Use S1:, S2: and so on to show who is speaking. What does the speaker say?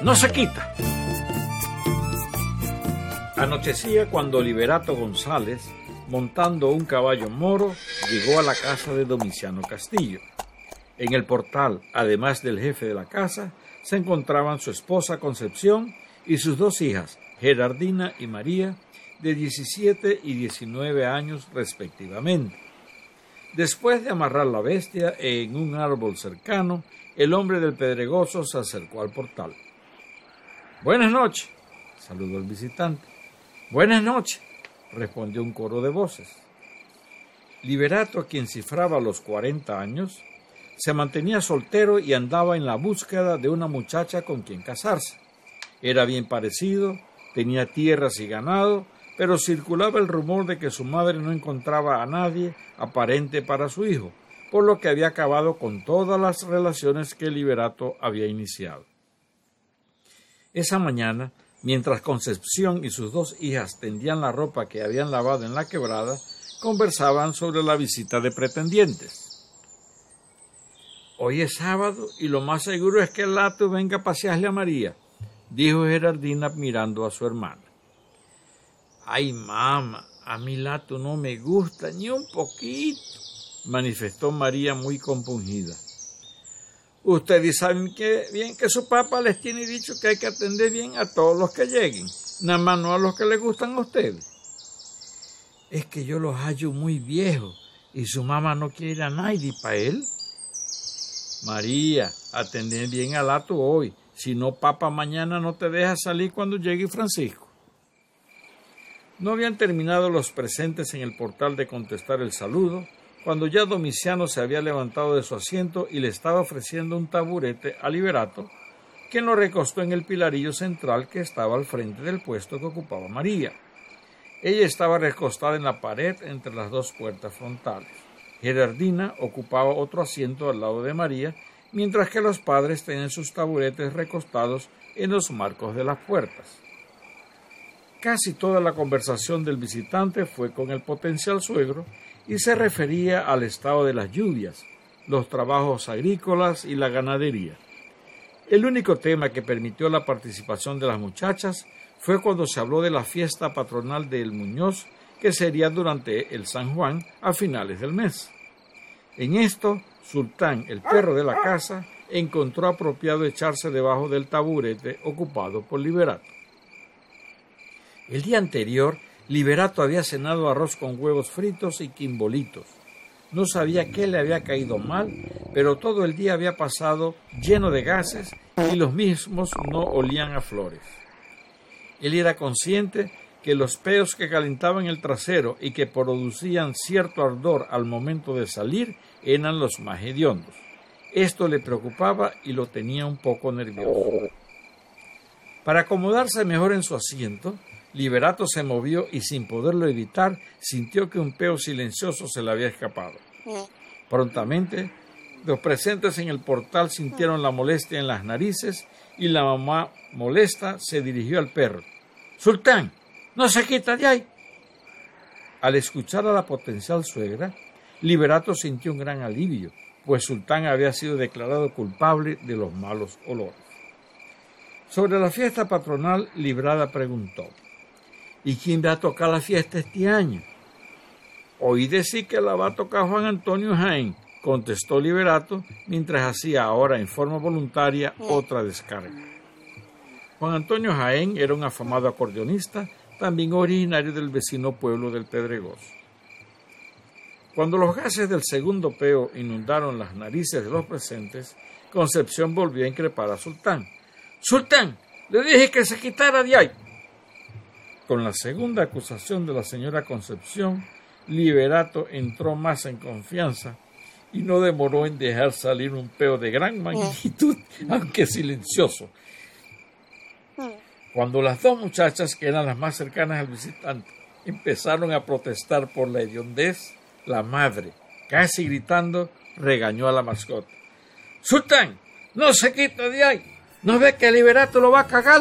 S1: no se quita. Anochecía cuando Liberato González, montando un caballo moro, llegó a la casa de Domiciano Castillo. En el portal, además del jefe de la casa, se encontraban su esposa Concepción y sus dos hijas, Gerardina y María, de 17 y 19 años respectivamente. Después de amarrar la bestia en un árbol cercano, el hombre del pedregoso se acercó al portal. Buenas noches, saludó el visitante. Buenas noches, respondió un coro de voces. Liberato, quien cifraba los cuarenta años, se mantenía soltero y andaba en la búsqueda de una muchacha con quien casarse. Era bien parecido, tenía tierras y ganado, pero circulaba el rumor de que su madre no encontraba a nadie aparente para su hijo, por lo que había acabado con todas las relaciones que Liberato había iniciado. Esa mañana, mientras Concepción y sus dos hijas tendían la ropa que habían lavado en la quebrada, conversaban sobre la visita de pretendientes. Hoy es sábado y lo más seguro es que el Lato venga a pasearle a María, dijo Gerardina mirando a su hermana. Ay, mamá, a mi Lato no me gusta ni un poquito, manifestó María muy compungida. Ustedes saben bien que su papá les tiene dicho que hay que atender bien a todos los que lleguen, nada más no a los que les gustan a ustedes. Es que yo los hallo muy viejos y su mamá no quiere a nadie para él. María, atender bien al Lato hoy, si no papa mañana no te deja salir cuando llegue Francisco. No habían terminado los presentes en el portal de contestar el saludo, cuando ya Domiciano se había levantado de su asiento y le estaba ofreciendo un taburete a Liberato, quien lo recostó en el pilarillo central que estaba al frente del puesto que ocupaba María. Ella estaba recostada en la pared entre las dos puertas frontales. Gerardina ocupaba otro asiento al lado de María, mientras que los padres tenían sus taburetes recostados en los marcos de las puertas. Casi toda la conversación del visitante fue con el potencial suegro y se refería al estado de las lluvias, los trabajos agrícolas y la ganadería. El único tema que permitió la participación de las muchachas fue cuando se habló de la fiesta patronal del Muñoz que sería durante el San Juan a finales del mes. En esto, Sultán, el perro de la casa, encontró apropiado echarse debajo del taburete ocupado por Liberato. El día anterior, Liberato había cenado arroz con huevos fritos y quimbolitos. No sabía qué le había caído mal, pero todo el día había pasado lleno de gases y los mismos no olían a flores. Él era consciente que los peos que calentaban el trasero y que producían cierto ardor al momento de salir eran los más hediondos. Esto le preocupaba y lo tenía un poco nervioso. Para acomodarse mejor en su asiento, Liberato se movió y sin poderlo evitar sintió que un peo silencioso se le había escapado. Prontamente, los presentes en el portal sintieron la molestia en las narices y la mamá molesta se dirigió al perro. Sultán, no se quita de ahí. Al escuchar a la potencial suegra, Liberato sintió un gran alivio, pues Sultán había sido declarado culpable de los malos olores. Sobre la fiesta patronal, Librada preguntó, ¿Y quién va a tocar la fiesta este año? Oí decir que la va a tocar Juan Antonio Jaén, contestó Liberato, mientras hacía ahora en forma voluntaria otra descarga. Juan Antonio Jaén era un afamado acordeonista también originario del vecino pueblo del Pedregoso. Cuando los gases del segundo peo inundaron las narices de los presentes, Concepción volvió a increpar a Sultán. Sultán, le dije que se quitara de ahí. Con la segunda acusación de la señora Concepción, Liberato entró más en confianza y no demoró en dejar salir un peo de gran magnitud, aunque silencioso, cuando las dos muchachas, que eran las más cercanas al visitante, empezaron a protestar por la hediondez, la madre, casi gritando, regañó a la mascota. Sultán, no se quita de ahí. ¿No ve que el liberato lo va a cagar?